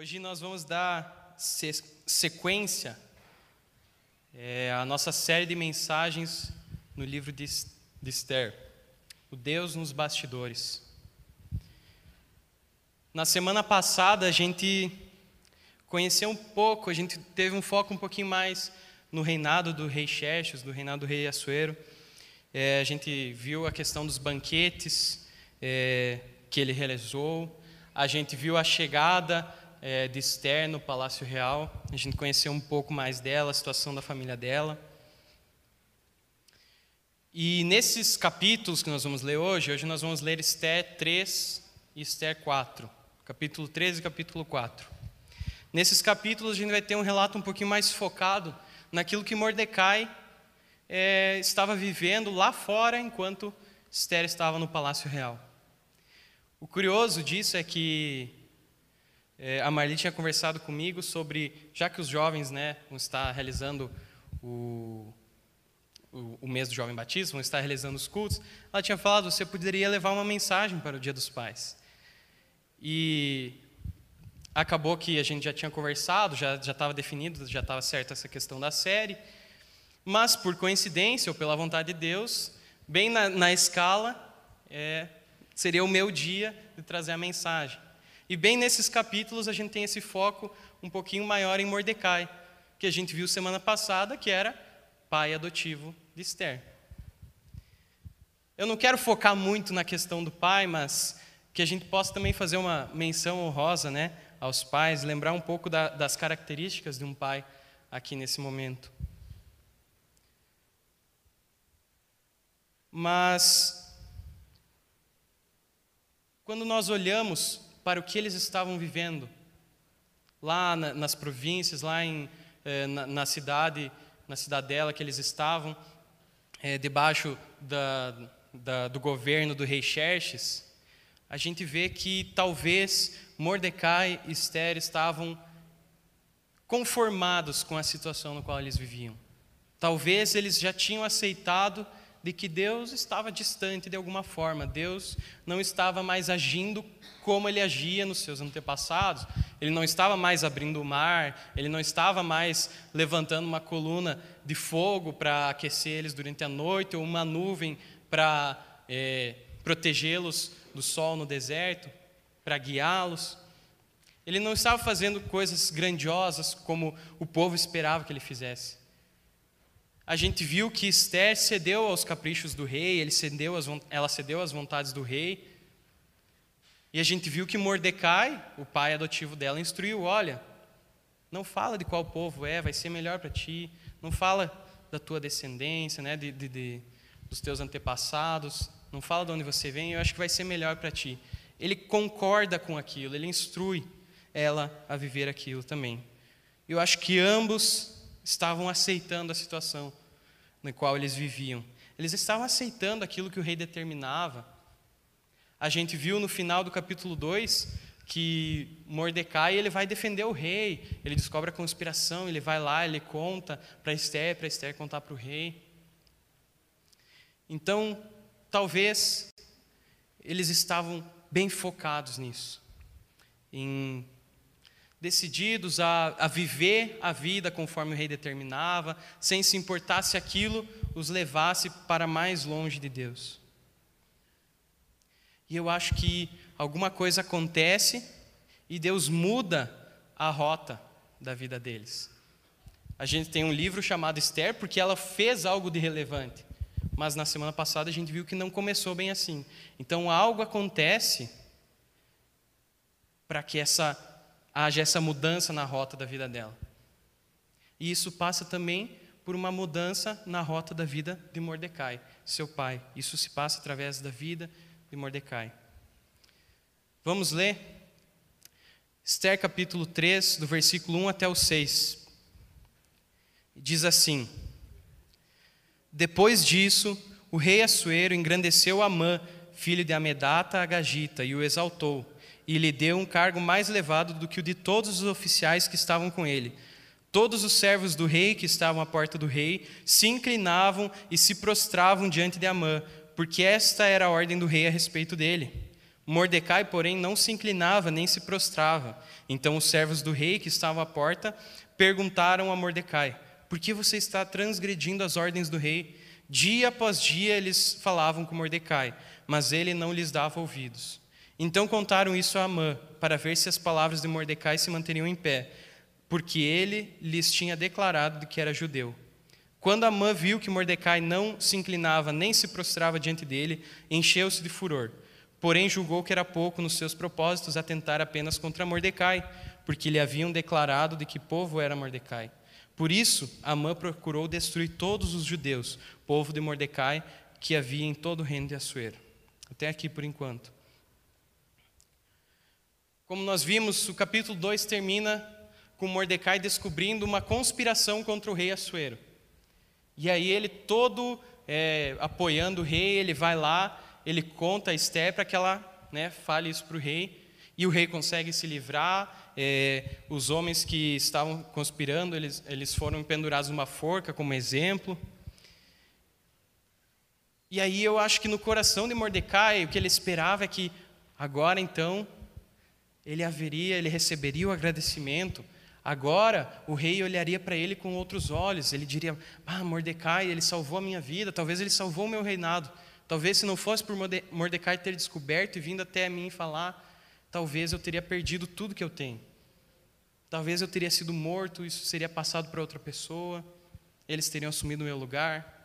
Hoje nós vamos dar sequência é, à nossa série de mensagens no livro de Esther, o Deus nos bastidores. Na semana passada a gente conheceu um pouco, a gente teve um foco um pouquinho mais no reinado do rei Xerxes, do reinado do rei Assuero. É, a gente viu a questão dos banquetes é, que ele realizou, a gente viu a chegada é, de Esther no Palácio Real. A gente conheceu um pouco mais dela, a situação da família dela. E nesses capítulos que nós vamos ler hoje, hoje nós vamos ler Esther 3 e Esther 4. Capítulo 3 e capítulo 4. Nesses capítulos a gente vai ter um relato um pouquinho mais focado naquilo que Mordecai é, estava vivendo lá fora enquanto Esther estava no Palácio Real. O curioso disso é que é, a Marli tinha conversado comigo sobre, já que os jovens né, vão estar realizando o, o, o mês do Jovem Batismo, vão estar realizando os cultos, ela tinha falado, você poderia levar uma mensagem para o Dia dos Pais. E acabou que a gente já tinha conversado, já estava definido, já estava certa essa questão da série, mas por coincidência ou pela vontade de Deus, bem na, na escala, é, seria o meu dia de trazer a mensagem. E bem nesses capítulos a gente tem esse foco um pouquinho maior em Mordecai, que a gente viu semana passada, que era pai adotivo de Esther. Eu não quero focar muito na questão do pai, mas que a gente possa também fazer uma menção honrosa né, aos pais, lembrar um pouco da, das características de um pai aqui nesse momento. Mas, quando nós olhamos para o que eles estavam vivendo lá na, nas províncias, lá em, eh, na, na, cidade, na cidadela que eles estavam, eh, debaixo da, da, do governo do rei Xerxes, a gente vê que talvez Mordecai e Esther estavam conformados com a situação no qual eles viviam. Talvez eles já tinham aceitado de que Deus estava distante de alguma forma, Deus não estava mais agindo como ele agia nos seus antepassados, ele não estava mais abrindo o mar, ele não estava mais levantando uma coluna de fogo para aquecer eles durante a noite, ou uma nuvem para é, protegê-los do sol no deserto, para guiá-los. Ele não estava fazendo coisas grandiosas como o povo esperava que ele fizesse a gente viu que Esther cedeu aos caprichos do rei, cedeu ela cedeu às vontades do rei. E a gente viu que Mordecai, o pai adotivo dela, instruiu: olha, não fala de qual povo é, vai ser melhor para ti. Não fala da tua descendência, né, de, de, de, dos teus antepassados. Não fala de onde você vem, eu acho que vai ser melhor para ti. Ele concorda com aquilo, ele instrui ela a viver aquilo também. Eu acho que ambos estavam aceitando a situação na qual eles viviam. Eles estavam aceitando aquilo que o rei determinava. A gente viu no final do capítulo 2 que Mordecai ele vai defender o rei, ele descobre a conspiração, ele vai lá, ele conta para Esther, para Esther contar para o rei. Então, talvez eles estavam bem focados nisso, em decididos a, a viver a vida conforme o rei determinava, sem se importar se aquilo os levasse para mais longe de Deus. E eu acho que alguma coisa acontece e Deus muda a rota da vida deles. A gente tem um livro chamado Esther porque ela fez algo de relevante, mas na semana passada a gente viu que não começou bem assim. Então algo acontece para que essa haja essa mudança na rota da vida dela. E isso passa também por uma mudança na rota da vida de Mordecai, seu pai. Isso se passa através da vida de Mordecai. Vamos ler Esther capítulo 3, do versículo 1 até o 6. Diz assim: Depois disso, o rei Assuero engrandeceu Amã, filho de Amedata Agagita, e o exaltou e lhe deu um cargo mais elevado do que o de todos os oficiais que estavam com ele. Todos os servos do rei que estavam à porta do rei se inclinavam e se prostravam diante de Amã, porque esta era a ordem do rei a respeito dele. Mordecai, porém, não se inclinava nem se prostrava. Então os servos do rei que estavam à porta perguntaram a Mordecai: Por que você está transgredindo as ordens do rei? Dia após dia eles falavam com Mordecai, mas ele não lhes dava ouvidos. Então contaram isso a Amã, para ver se as palavras de Mordecai se manteriam em pé, porque ele lhes tinha declarado que era judeu. Quando Amã viu que Mordecai não se inclinava nem se prostrava diante dele, encheu-se de furor. Porém, julgou que era pouco nos seus propósitos atentar apenas contra Mordecai, porque lhe haviam declarado de que povo era Mordecai. Por isso, Amã procurou destruir todos os judeus, povo de Mordecai, que havia em todo o reino de Assuero. Até aqui por enquanto. Como nós vimos, o capítulo 2 termina com Mordecai descobrindo uma conspiração contra o rei Assuero. E aí ele todo é, apoiando o rei, ele vai lá, ele conta a Esther para que ela né, fale isso para o rei, e o rei consegue se livrar, é, os homens que estavam conspirando, eles, eles foram pendurados numa forca como exemplo. E aí eu acho que no coração de Mordecai, o que ele esperava é que agora então ele haveria, ele receberia o agradecimento. Agora o rei olharia para ele com outros olhos. Ele diria: "Ah, Mordecai, ele salvou a minha vida, talvez ele salvou o meu reinado. Talvez se não fosse por Mordecai ter descoberto e vindo até mim falar, talvez eu teria perdido tudo que eu tenho. Talvez eu teria sido morto, isso seria passado para outra pessoa, eles teriam assumido o meu lugar.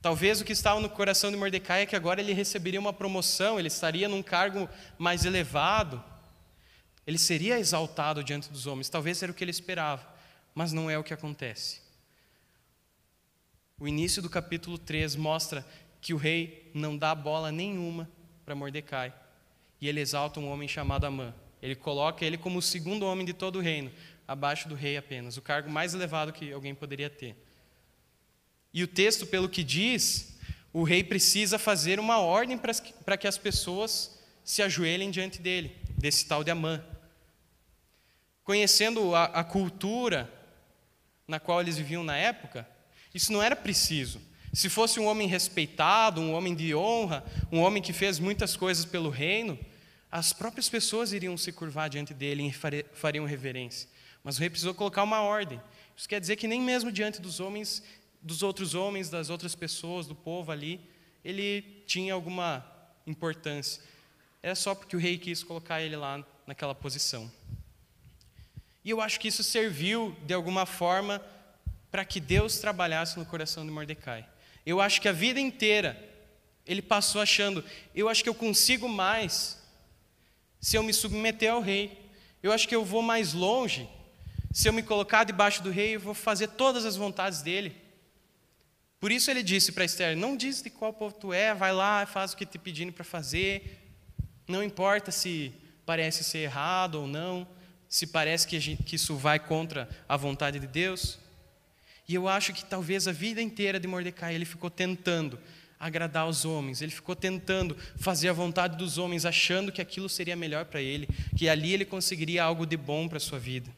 Talvez o que estava no coração de Mordecai é que agora ele receberia uma promoção, ele estaria num cargo mais elevado, ele seria exaltado diante dos homens. Talvez era o que ele esperava, mas não é o que acontece. O início do capítulo 3 mostra que o rei não dá bola nenhuma para Mordecai e ele exalta um homem chamado Amã. Ele coloca ele como o segundo homem de todo o reino, abaixo do rei apenas, o cargo mais elevado que alguém poderia ter. E o texto, pelo que diz, o rei precisa fazer uma ordem para que as pessoas se ajoelhem diante dele, desse tal de Amã. Conhecendo a, a cultura na qual eles viviam na época, isso não era preciso. Se fosse um homem respeitado, um homem de honra, um homem que fez muitas coisas pelo reino, as próprias pessoas iriam se curvar diante dele e fariam reverência. Mas o rei precisou colocar uma ordem. Isso quer dizer que nem mesmo diante dos homens, dos outros homens, das outras pessoas, do povo ali, ele tinha alguma importância. Era só porque o rei quis colocar ele lá naquela posição. E eu acho que isso serviu, de alguma forma, para que Deus trabalhasse no coração de Mordecai. Eu acho que a vida inteira ele passou achando, eu acho que eu consigo mais se eu me submeter ao rei. Eu acho que eu vou mais longe se eu me colocar debaixo do rei, eu vou fazer todas as vontades dele. Por isso ele disse para Esther: Não diz de qual povo tu é, vai lá, faz o que te pedindo para fazer. Não importa se parece ser errado ou não, se parece que, gente, que isso vai contra a vontade de Deus. E eu acho que talvez a vida inteira de Mordecai ele ficou tentando agradar os homens. Ele ficou tentando fazer a vontade dos homens, achando que aquilo seria melhor para ele, que ali ele conseguiria algo de bom para a sua vida.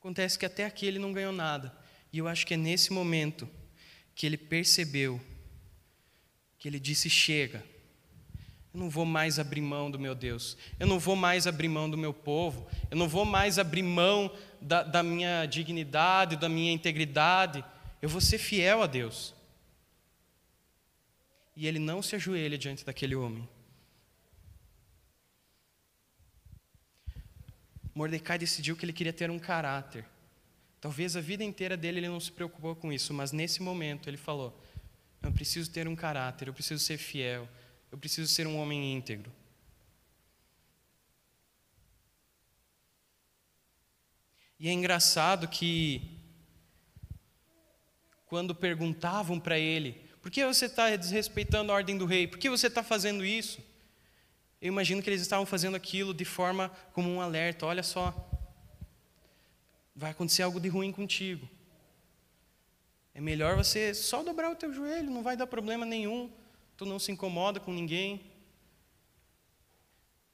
Acontece que até aqui ele não ganhou nada. E eu acho que é nesse momento que ele percebeu, que ele disse: chega. Eu não vou mais abrir mão do meu Deus. Eu não vou mais abrir mão do meu povo. Eu não vou mais abrir mão da, da minha dignidade, da minha integridade. Eu vou ser fiel a Deus. E ele não se ajoelha diante daquele homem. Mordecai decidiu que ele queria ter um caráter. Talvez a vida inteira dele ele não se preocupou com isso, mas nesse momento ele falou: Eu preciso ter um caráter, eu preciso ser fiel, eu preciso ser um homem íntegro. E é engraçado que quando perguntavam para ele: por que você está desrespeitando a ordem do rei? Por que você está fazendo isso? Eu imagino que eles estavam fazendo aquilo de forma como um alerta: olha só, vai acontecer algo de ruim contigo. É melhor você só dobrar o teu joelho, não vai dar problema nenhum, tu não se incomoda com ninguém.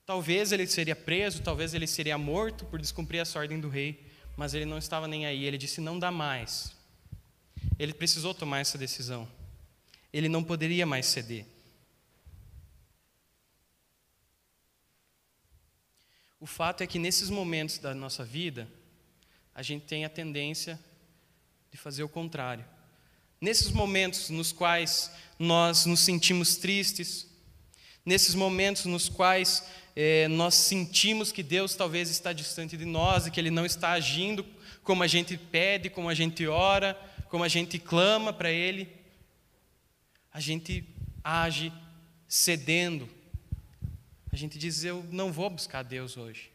Talvez ele seria preso, talvez ele seria morto por descumprir essa ordem do rei, mas ele não estava nem aí. Ele disse: não dá mais. Ele precisou tomar essa decisão. Ele não poderia mais ceder. O fato é que nesses momentos da nossa vida, a gente tem a tendência de fazer o contrário. Nesses momentos nos quais nós nos sentimos tristes, nesses momentos nos quais eh, nós sentimos que Deus talvez está distante de nós e que Ele não está agindo como a gente pede, como a gente ora, como a gente clama para Ele, a gente age cedendo. A gente diz: Eu não vou buscar Deus hoje.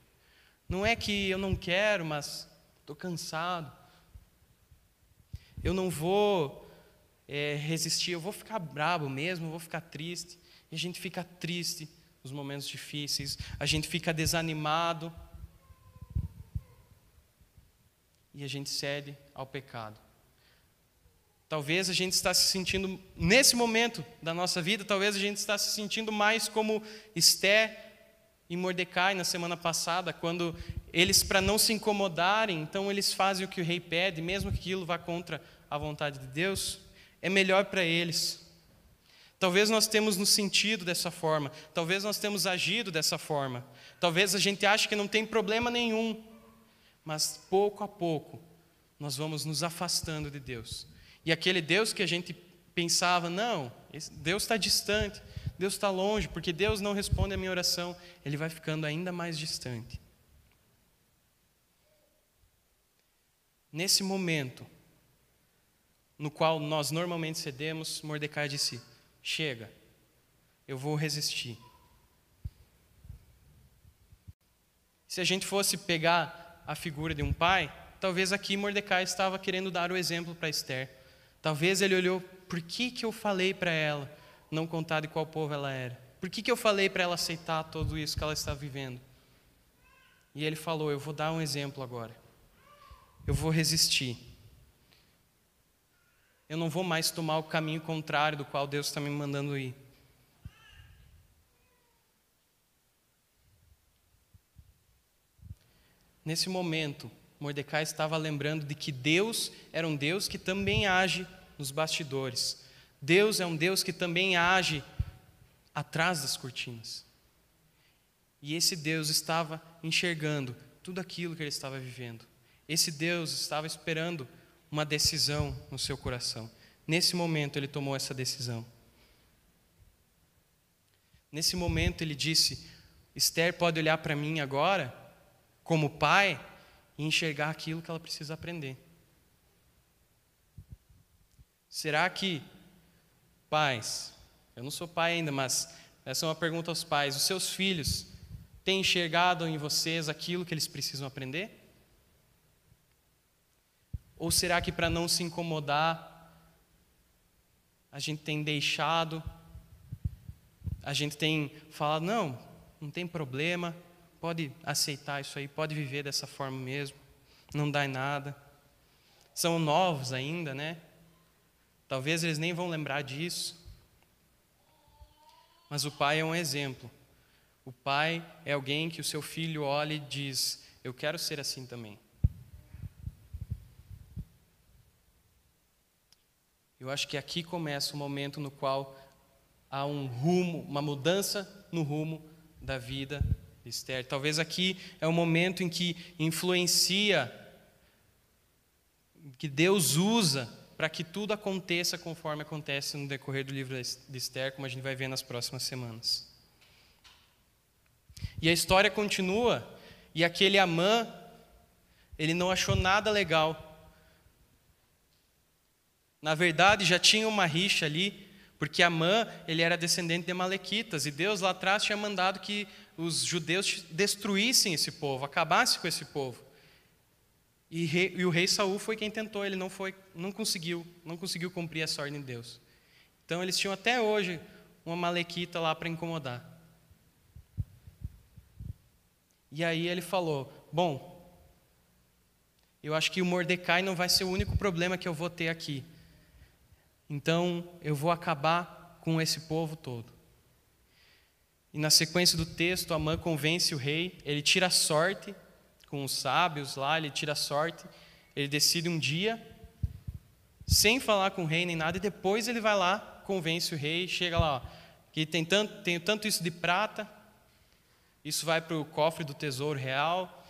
Não é que eu não quero, mas estou cansado. Eu não vou é, resistir, eu vou ficar bravo mesmo, eu vou ficar triste. E a gente fica triste nos momentos difíceis, a gente fica desanimado. E a gente cede ao pecado. Talvez a gente está se sentindo, nesse momento da nossa vida, talvez a gente está se sentindo mais como Esté e Mordecai na semana passada, quando eles, para não se incomodarem, então eles fazem o que o rei pede, mesmo que aquilo vá contra a vontade de Deus, é melhor para eles. Talvez nós temos nos sentido dessa forma, talvez nós temos agido dessa forma, talvez a gente ache que não tem problema nenhum, mas pouco a pouco nós vamos nos afastando de Deus e aquele Deus que a gente pensava, não, Deus está distante, Deus está longe, porque Deus não responde a minha oração, ele vai ficando ainda mais distante. Nesse momento, no qual nós normalmente cedemos, Mordecai disse: Chega, eu vou resistir. Se a gente fosse pegar a figura de um pai, talvez aqui Mordecai estava querendo dar o exemplo para Esther. Talvez ele olhou, por que, que eu falei para ela não contar de qual povo ela era? Por que, que eu falei para ela aceitar tudo isso que ela está vivendo? E ele falou: Eu vou dar um exemplo agora. Eu vou resistir. Eu não vou mais tomar o caminho contrário do qual Deus está me mandando ir. Nesse momento, Mordecai estava lembrando de que Deus era um Deus que também age nos bastidores. Deus é um Deus que também age atrás das cortinas. E esse Deus estava enxergando tudo aquilo que ele estava vivendo. Esse Deus estava esperando uma decisão no seu coração. Nesse momento ele tomou essa decisão. Nesse momento ele disse: Esther pode olhar para mim agora, como pai, e enxergar aquilo que ela precisa aprender. Será que, pais, eu não sou pai ainda, mas essa é uma pergunta aos pais: os seus filhos têm enxergado em vocês aquilo que eles precisam aprender? Ou será que, para não se incomodar, a gente tem deixado, a gente tem falado, não, não tem problema, pode aceitar isso aí, pode viver dessa forma mesmo, não dá em nada. São novos ainda, né? Talvez eles nem vão lembrar disso. Mas o pai é um exemplo. O pai é alguém que o seu filho olha e diz: Eu quero ser assim também. Eu acho que aqui começa o momento no qual há um rumo, uma mudança no rumo da vida Esther. Talvez aqui é o momento em que influencia, que Deus usa para que tudo aconteça conforme acontece no decorrer do livro de Esther, como a gente vai ver nas próximas semanas. E a história continua, e aquele Amã, ele não achou nada legal. Na verdade, já tinha uma rixa ali, porque Amã, ele era descendente de Malequitas, e Deus lá atrás tinha mandado que os judeus destruíssem esse povo, acabassem com esse povo. E, rei, e, o rei Saul foi quem tentou, ele não foi, não conseguiu, não conseguiu cumprir essa ordem de Deus. Então eles tinham até hoje uma malequita lá para incomodar. E aí ele falou: Bom, eu acho que o Mordecai não vai ser o único problema que eu vou ter aqui. Então eu vou acabar com esse povo todo. E na sequência do texto, Amã convence o rei, ele tira a sorte com os sábios lá, ele tira a sorte, ele decide um dia, sem falar com o rei nem nada, e depois ele vai lá, convence o rei, chega lá, ó, que tem tanto, tenho tanto isso de prata, isso vai para o cofre do tesouro real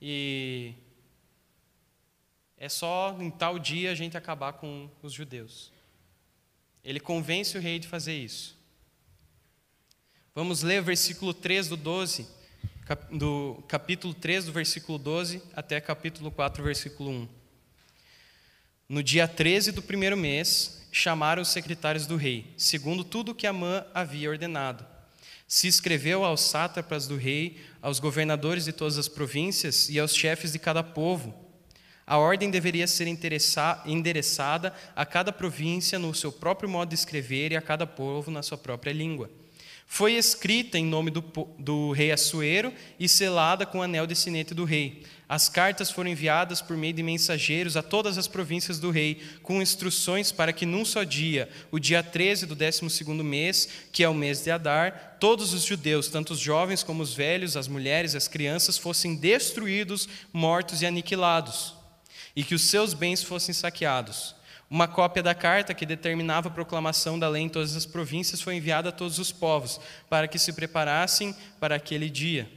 e é só em tal dia a gente acabar com os judeus. Ele convence o rei de fazer isso. Vamos ler o versículo 3 do 12, do capítulo 3 do versículo 12 até capítulo 4, versículo 1. No dia 13 do primeiro mês, chamaram os secretários do rei, segundo tudo que Amã havia ordenado. Se escreveu aos sátrapas do rei, aos governadores de todas as províncias e aos chefes de cada povo. A ordem deveria ser endereçada a cada província no seu próprio modo de escrever e a cada povo na sua própria língua. Foi escrita em nome do, do rei Assuero e selada com o anel de sinete do rei. As cartas foram enviadas por meio de mensageiros a todas as províncias do rei, com instruções para que num só dia, o dia 13 do 12 mês, que é o mês de Adar, todos os judeus, tanto os jovens como os velhos, as mulheres as crianças, fossem destruídos, mortos e aniquilados, e que os seus bens fossem saqueados. Uma cópia da carta que determinava a proclamação da lei em todas as províncias foi enviada a todos os povos, para que se preparassem para aquele dia.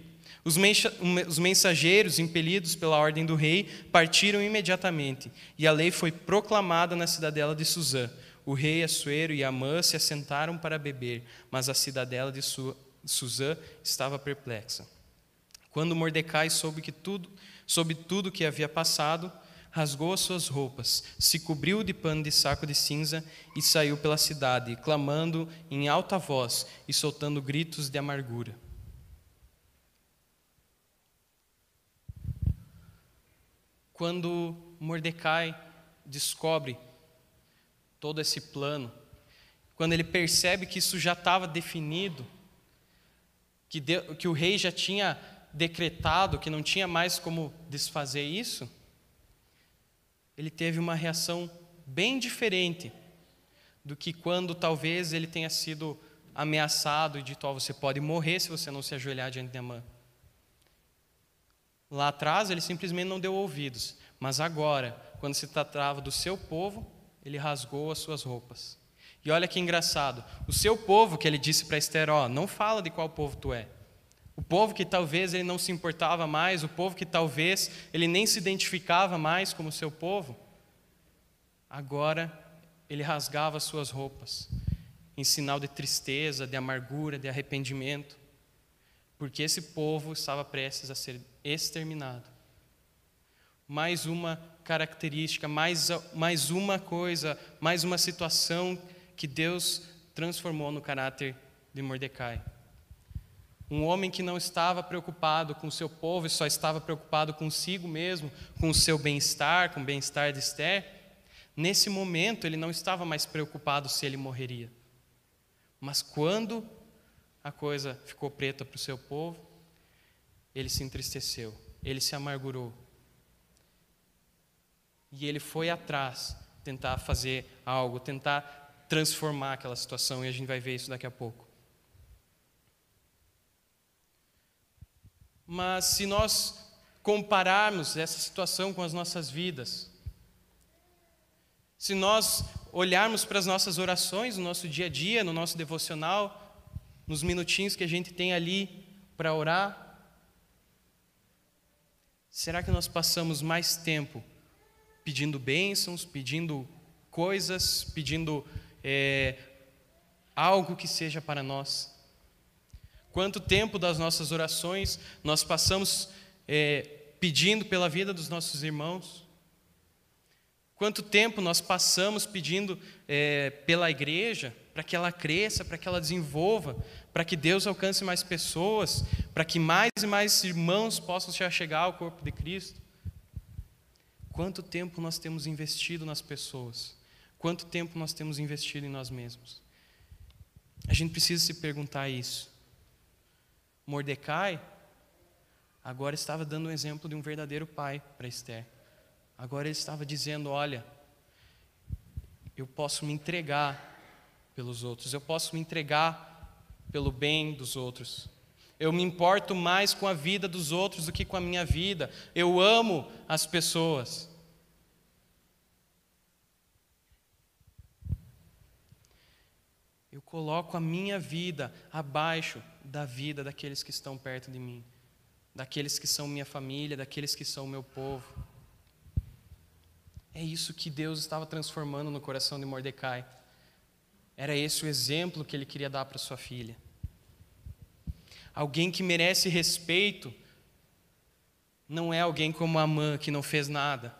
Os mensageiros, impelidos pela ordem do rei, partiram imediatamente, e a lei foi proclamada na cidadela de Suzã. O rei Assuero e Amã se assentaram para beber, mas a cidadela de Suzã estava perplexa. Quando Mordecai soube que tudo, soube tudo que havia passado, rasgou as suas roupas, se cobriu de pano de saco de cinza e saiu pela cidade, clamando em alta voz e soltando gritos de amargura. Quando Mordecai descobre todo esse plano, quando ele percebe que isso já estava definido, que, de, que o rei já tinha decretado que não tinha mais como desfazer isso, ele teve uma reação bem diferente do que quando talvez ele tenha sido ameaçado e dito: oh, você pode morrer se você não se ajoelhar diante de Amã. Lá atrás ele simplesmente não deu ouvidos, mas agora, quando se tratava do seu povo, ele rasgou as suas roupas. E olha que engraçado, o seu povo que ele disse para Esther, ó, não fala de qual povo tu é. O povo que talvez ele não se importava mais, o povo que talvez ele nem se identificava mais como seu povo, agora ele rasgava as suas roupas, em sinal de tristeza, de amargura, de arrependimento, porque esse povo estava prestes a ser exterminado. Mais uma característica, mais, mais uma coisa, mais uma situação que Deus transformou no caráter de Mordecai. Um homem que não estava preocupado com o seu povo e só estava preocupado consigo mesmo, com o seu bem-estar, com o bem-estar de Esther, nesse momento ele não estava mais preocupado se ele morreria. Mas quando a coisa ficou preta para o seu povo, ele se entristeceu, ele se amargurou. E ele foi atrás tentar fazer algo, tentar transformar aquela situação, e a gente vai ver isso daqui a pouco. Mas se nós compararmos essa situação com as nossas vidas, se nós olharmos para as nossas orações no nosso dia a dia, no nosso devocional, nos minutinhos que a gente tem ali para orar, Será que nós passamos mais tempo pedindo bênçãos, pedindo coisas, pedindo é, algo que seja para nós? Quanto tempo das nossas orações nós passamos é, pedindo pela vida dos nossos irmãos? Quanto tempo nós passamos pedindo é, pela igreja para que ela cresça, para que ela desenvolva, para que Deus alcance mais pessoas, para que mais e mais irmãos possam chegar ao corpo de Cristo. Quanto tempo nós temos investido nas pessoas? Quanto tempo nós temos investido em nós mesmos? A gente precisa se perguntar isso. Mordecai agora estava dando um exemplo de um verdadeiro pai para Esther. Agora ele estava dizendo: Olha, eu posso me entregar pelos outros, eu posso me entregar pelo bem dos outros. Eu me importo mais com a vida dos outros do que com a minha vida. Eu amo as pessoas. Eu coloco a minha vida abaixo da vida daqueles que estão perto de mim, daqueles que são minha família, daqueles que são meu povo. É isso que Deus estava transformando no coração de Mordecai. Era esse o exemplo que ele queria dar para sua filha. Alguém que merece respeito não é alguém como Amã, que não fez nada,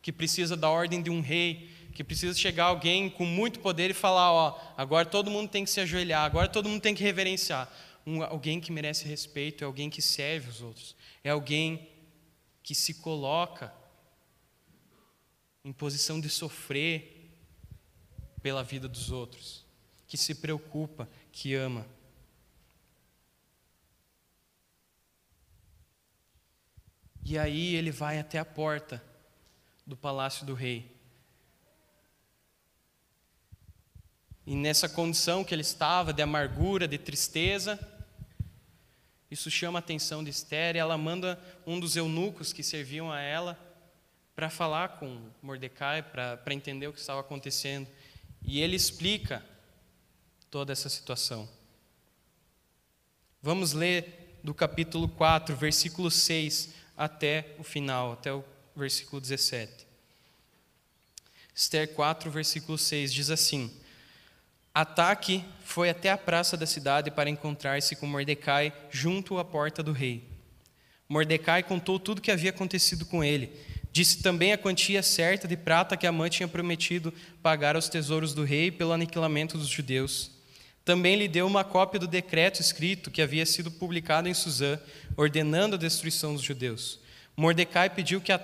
que precisa da ordem de um rei, que precisa chegar alguém com muito poder e falar: Ó, agora todo mundo tem que se ajoelhar, agora todo mundo tem que reverenciar. Um, alguém que merece respeito é alguém que serve os outros, é alguém que se coloca em posição de sofrer pela vida dos outros, que se preocupa, que ama. E aí ele vai até a porta do palácio do rei. E nessa condição que ele estava, de amargura, de tristeza, isso chama a atenção de Esther e ela manda um dos eunucos que serviam a ela para falar com Mordecai, para entender o que estava acontecendo. E ele explica toda essa situação. Vamos ler do capítulo 4, versículo 6 até o final, até o versículo 17. Esther 4, versículo 6 diz assim: Ataque foi até a praça da cidade para encontrar-se com Mordecai junto à porta do rei. Mordecai contou tudo o que havia acontecido com ele. Disse também a quantia certa de prata que a mãe tinha prometido pagar aos tesouros do rei pelo aniquilamento dos judeus. Também lhe deu uma cópia do decreto escrito que havia sido publicado em Suzã, ordenando a destruição dos judeus. Mordecai pediu que a,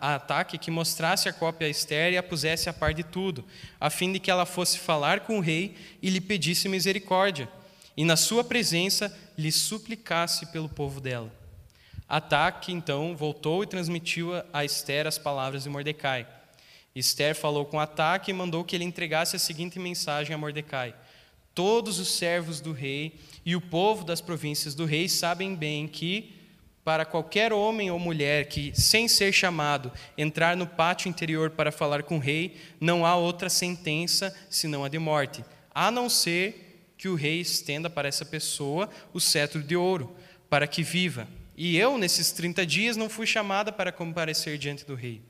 Ataque que mostrasse a cópia a Esther e a pusesse a par de tudo, a fim de que ela fosse falar com o rei e lhe pedisse misericórdia, e na sua presença lhe suplicasse pelo povo dela. Ataque então voltou e transmitiu a Esther as palavras de Mordecai. Esther falou com Ataque e mandou que ele entregasse a seguinte mensagem a Mordecai: Todos os servos do rei e o povo das províncias do rei sabem bem que para qualquer homem ou mulher que, sem ser chamado, entrar no pátio interior para falar com o rei, não há outra sentença senão a de morte, a não ser que o rei estenda para essa pessoa o cetro de ouro, para que viva. E eu, nesses 30 dias, não fui chamada para comparecer diante do rei.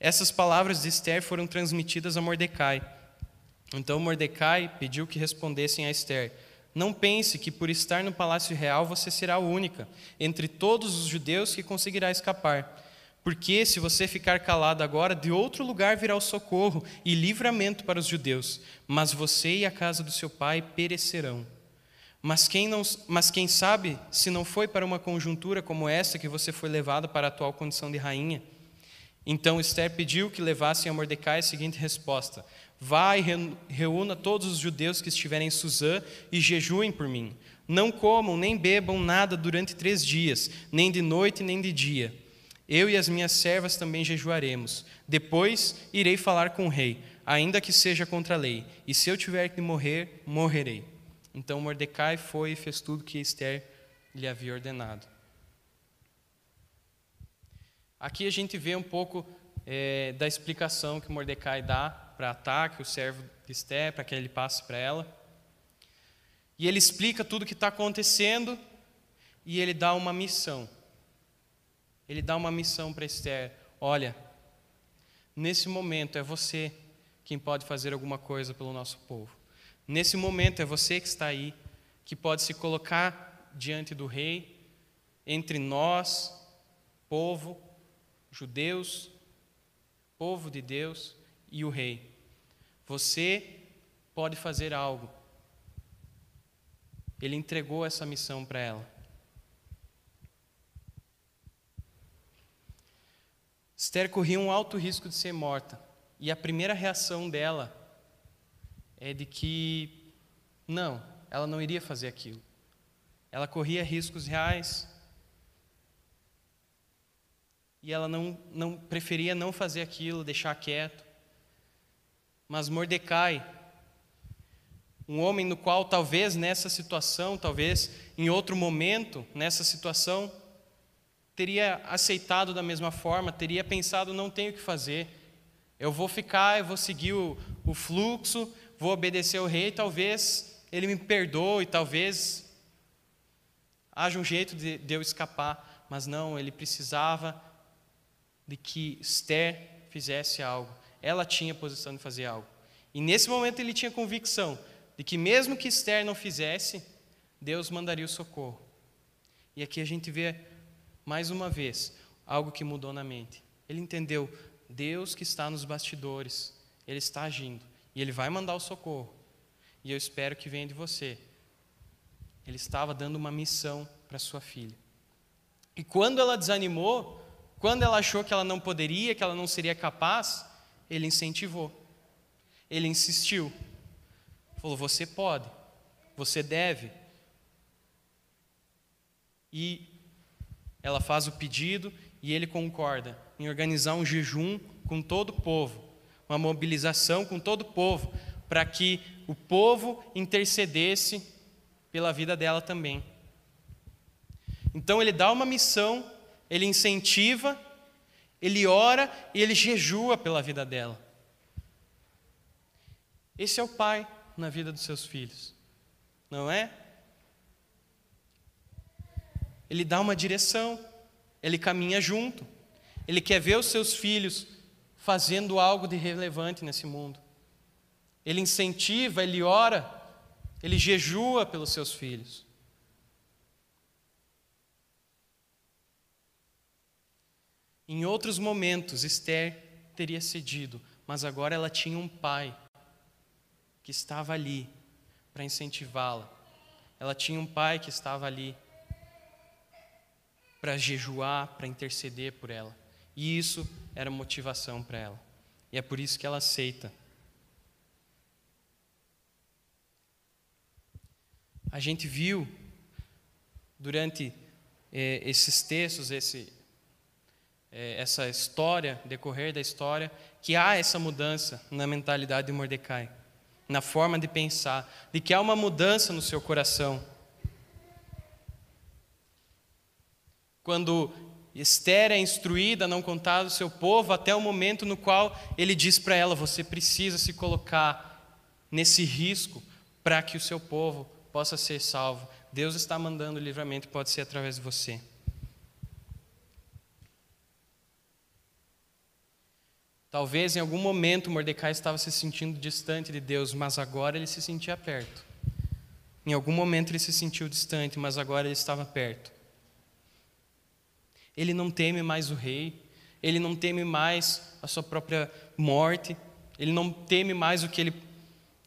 Essas palavras de Esther foram transmitidas a Mordecai. Então Mordecai pediu que respondessem a Esther. Não pense que por estar no palácio real você será a única entre todos os judeus que conseguirá escapar. Porque se você ficar calado agora, de outro lugar virá o socorro e livramento para os judeus, mas você e a casa do seu pai perecerão. Mas quem, não, mas quem sabe se não foi para uma conjuntura como essa que você foi levada para a atual condição de rainha? Então Esther pediu que levassem a Mordecai a seguinte resposta: Vá e reúna todos os judeus que estiverem em Suzã e jejuem por mim. Não comam nem bebam nada durante três dias, nem de noite nem de dia. Eu e as minhas servas também jejuaremos. Depois irei falar com o rei, ainda que seja contra a lei. E se eu tiver que morrer, morrerei. Então Mordecai foi e fez tudo que Esther lhe havia ordenado. Aqui a gente vê um pouco é, da explicação que Mordecai dá para ataque, o servo de Esté, para que ele passe para ela. E ele explica tudo o que está acontecendo e ele dá uma missão. Ele dá uma missão para Esther: olha, nesse momento é você quem pode fazer alguma coisa pelo nosso povo. Nesse momento é você que está aí, que pode se colocar diante do rei, entre nós, povo, judeus, povo de Deus, e o rei. Você pode fazer algo. Ele entregou essa missão para ela. Esther corria um alto risco de ser morta. E a primeira reação dela é de que, não, ela não iria fazer aquilo. Ela corria riscos reais. E ela não, não preferia não fazer aquilo, deixar quieto. Mas Mordecai, um homem no qual talvez nessa situação, talvez em outro momento, nessa situação, teria aceitado da mesma forma, teria pensado: não tenho o que fazer, eu vou ficar, eu vou seguir o, o fluxo, vou obedecer ao rei, talvez ele me perdoe, talvez haja um jeito de, de eu escapar, mas não, ele precisava de que Esther fizesse algo. Ela tinha posição de fazer algo. E nesse momento ele tinha convicção de que mesmo que Esther não fizesse, Deus mandaria o socorro. E aqui a gente vê mais uma vez algo que mudou na mente. Ele entendeu Deus que está nos bastidores, ele está agindo e ele vai mandar o socorro. E eu espero que venha de você. Ele estava dando uma missão para sua filha. E quando ela desanimou, quando ela achou que ela não poderia, que ela não seria capaz, ele incentivou. Ele insistiu. Falou: Você pode, você deve. E ela faz o pedido e ele concorda em organizar um jejum com todo o povo, uma mobilização com todo o povo, para que o povo intercedesse pela vida dela também. Então ele dá uma missão, ele incentiva, ele ora e ele jejua pela vida dela. Esse é o pai na vida dos seus filhos, não é? Ele dá uma direção, ele caminha junto, ele quer ver os seus filhos fazendo algo de relevante nesse mundo. Ele incentiva, ele ora, ele jejua pelos seus filhos. Em outros momentos, Esther teria cedido, mas agora ela tinha um pai que estava ali para incentivá-la. Ela tinha um pai que estava ali para jejuar, para interceder por ela. E isso era motivação para ela. E é por isso que ela aceita. A gente viu durante eh, esses textos, esse, eh, essa história, decorrer da história, que há essa mudança na mentalidade de Mordecai, na forma de pensar, de que há uma mudança no seu coração. Quando Esther é instruída a não contar do seu povo até o momento no qual ele diz para ela: você precisa se colocar nesse risco para que o seu povo possa ser salvo. Deus está mandando o livramento, pode ser através de você. Talvez em algum momento Mordecai estava se sentindo distante de Deus, mas agora ele se sentia perto. Em algum momento ele se sentiu distante, mas agora ele estava perto. Ele não teme mais o rei, ele não teme mais a sua própria morte, ele não teme mais o que ele,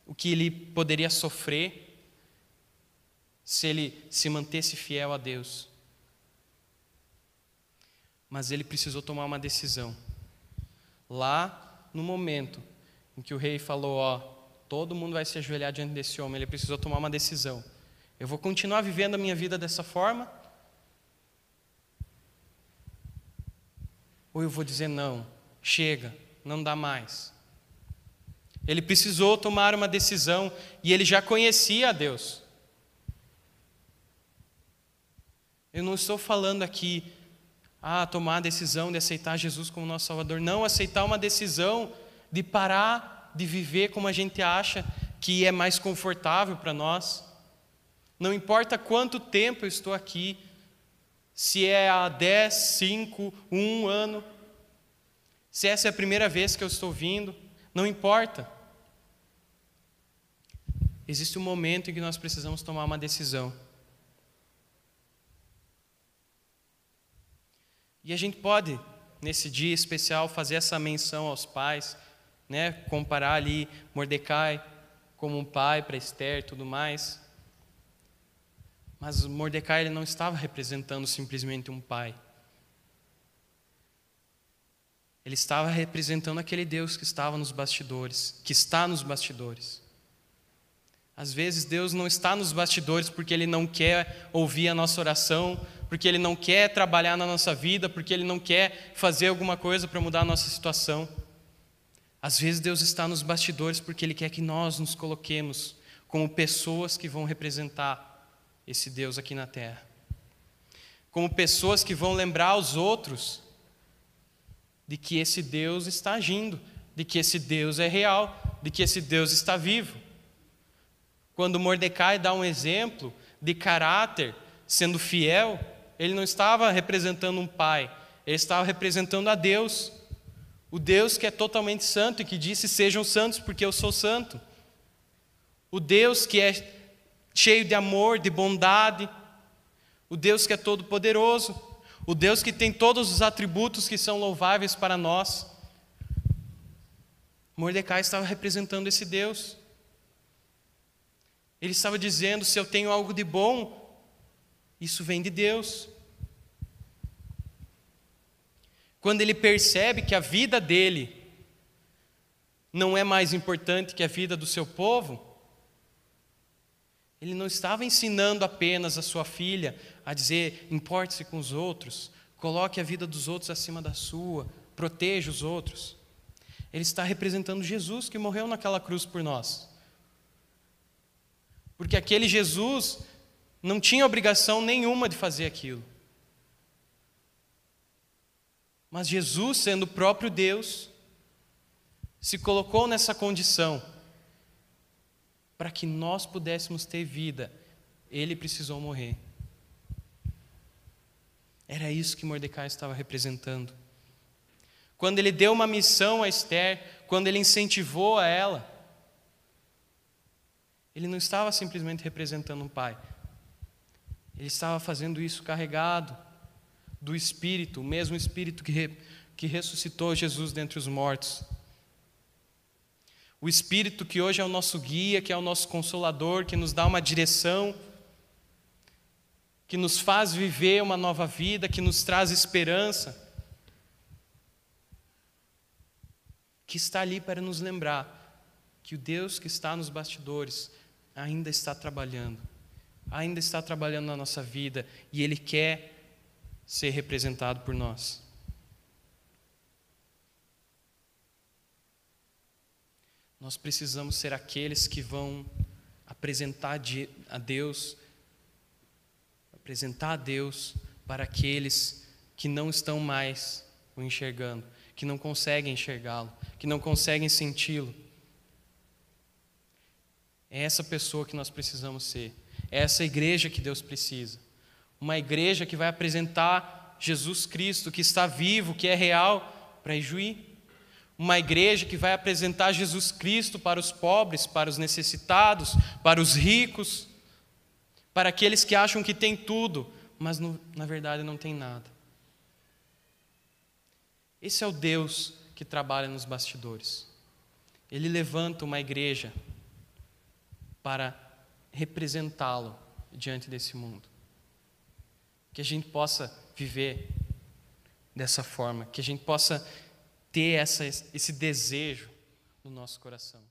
o que ele poderia sofrer se ele se mantesse fiel a Deus. Mas ele precisou tomar uma decisão. Lá, no momento em que o rei falou: Ó, todo mundo vai se ajoelhar diante desse homem, ele precisou tomar uma decisão. Eu vou continuar vivendo a minha vida dessa forma? Ou eu vou dizer: não, chega, não dá mais. Ele precisou tomar uma decisão e ele já conhecia a Deus. Eu não estou falando aqui, ah, tomar a decisão de aceitar Jesus como nosso Salvador. Não, aceitar uma decisão de parar de viver como a gente acha que é mais confortável para nós. Não importa quanto tempo eu estou aqui, se é há 10, 5, 1 ano, se essa é a primeira vez que eu estou vindo, não importa. Existe um momento em que nós precisamos tomar uma decisão. E a gente pode, nesse dia especial, fazer essa menção aos pais, né? comparar ali Mordecai como um pai para Esther e tudo mais. Mas Mordecai ele não estava representando simplesmente um pai. Ele estava representando aquele Deus que estava nos bastidores, que está nos bastidores. Às vezes Deus não está nos bastidores porque Ele não quer ouvir a nossa oração, porque Ele não quer trabalhar na nossa vida, porque Ele não quer fazer alguma coisa para mudar a nossa situação. Às vezes Deus está nos bastidores porque Ele quer que nós nos coloquemos como pessoas que vão representar esse Deus aqui na terra. Como pessoas que vão lembrar aos outros de que esse Deus está agindo, de que esse Deus é real, de que esse Deus está vivo. Quando Mordecai dá um exemplo de caráter sendo fiel, ele não estava representando um pai, ele estava representando a Deus. O Deus que é totalmente santo e que disse: Sejam santos, porque eu sou santo. O Deus que é cheio de amor, de bondade. O Deus que é todo-poderoso. O Deus que tem todos os atributos que são louváveis para nós. Mordecai estava representando esse Deus. Ele estava dizendo: se eu tenho algo de bom, isso vem de Deus. Quando ele percebe que a vida dele não é mais importante que a vida do seu povo, ele não estava ensinando apenas a sua filha a dizer: importe-se com os outros, coloque a vida dos outros acima da sua, proteja os outros. Ele está representando Jesus que morreu naquela cruz por nós. Porque aquele Jesus não tinha obrigação nenhuma de fazer aquilo. Mas Jesus, sendo o próprio Deus, se colocou nessa condição para que nós pudéssemos ter vida. Ele precisou morrer. Era isso que Mordecai estava representando. Quando ele deu uma missão a Esther, quando ele incentivou a ela, ele não estava simplesmente representando um pai, ele estava fazendo isso carregado do Espírito, o mesmo Espírito que, re, que ressuscitou Jesus dentre os mortos. O Espírito que hoje é o nosso guia, que é o nosso consolador, que nos dá uma direção, que nos faz viver uma nova vida, que nos traz esperança, que está ali para nos lembrar que o Deus que está nos bastidores ainda está trabalhando ainda está trabalhando na nossa vida e Ele quer ser representado por nós. Nós precisamos ser aqueles que vão apresentar a Deus, apresentar a Deus para aqueles que não estão mais o enxergando, que não conseguem enxergá-lo, que não conseguem senti-lo. É essa pessoa que nós precisamos ser. É essa igreja que Deus precisa. Uma igreja que vai apresentar Jesus Cristo, que está vivo, que é real, para Ijuí. Uma igreja que vai apresentar Jesus Cristo para os pobres, para os necessitados, para os ricos, para aqueles que acham que tem tudo, mas no, na verdade não tem nada. Esse é o Deus que trabalha nos bastidores. Ele levanta uma igreja para representá-lo diante desse mundo. Que a gente possa viver dessa forma, que a gente possa ter essa, esse desejo no nosso coração.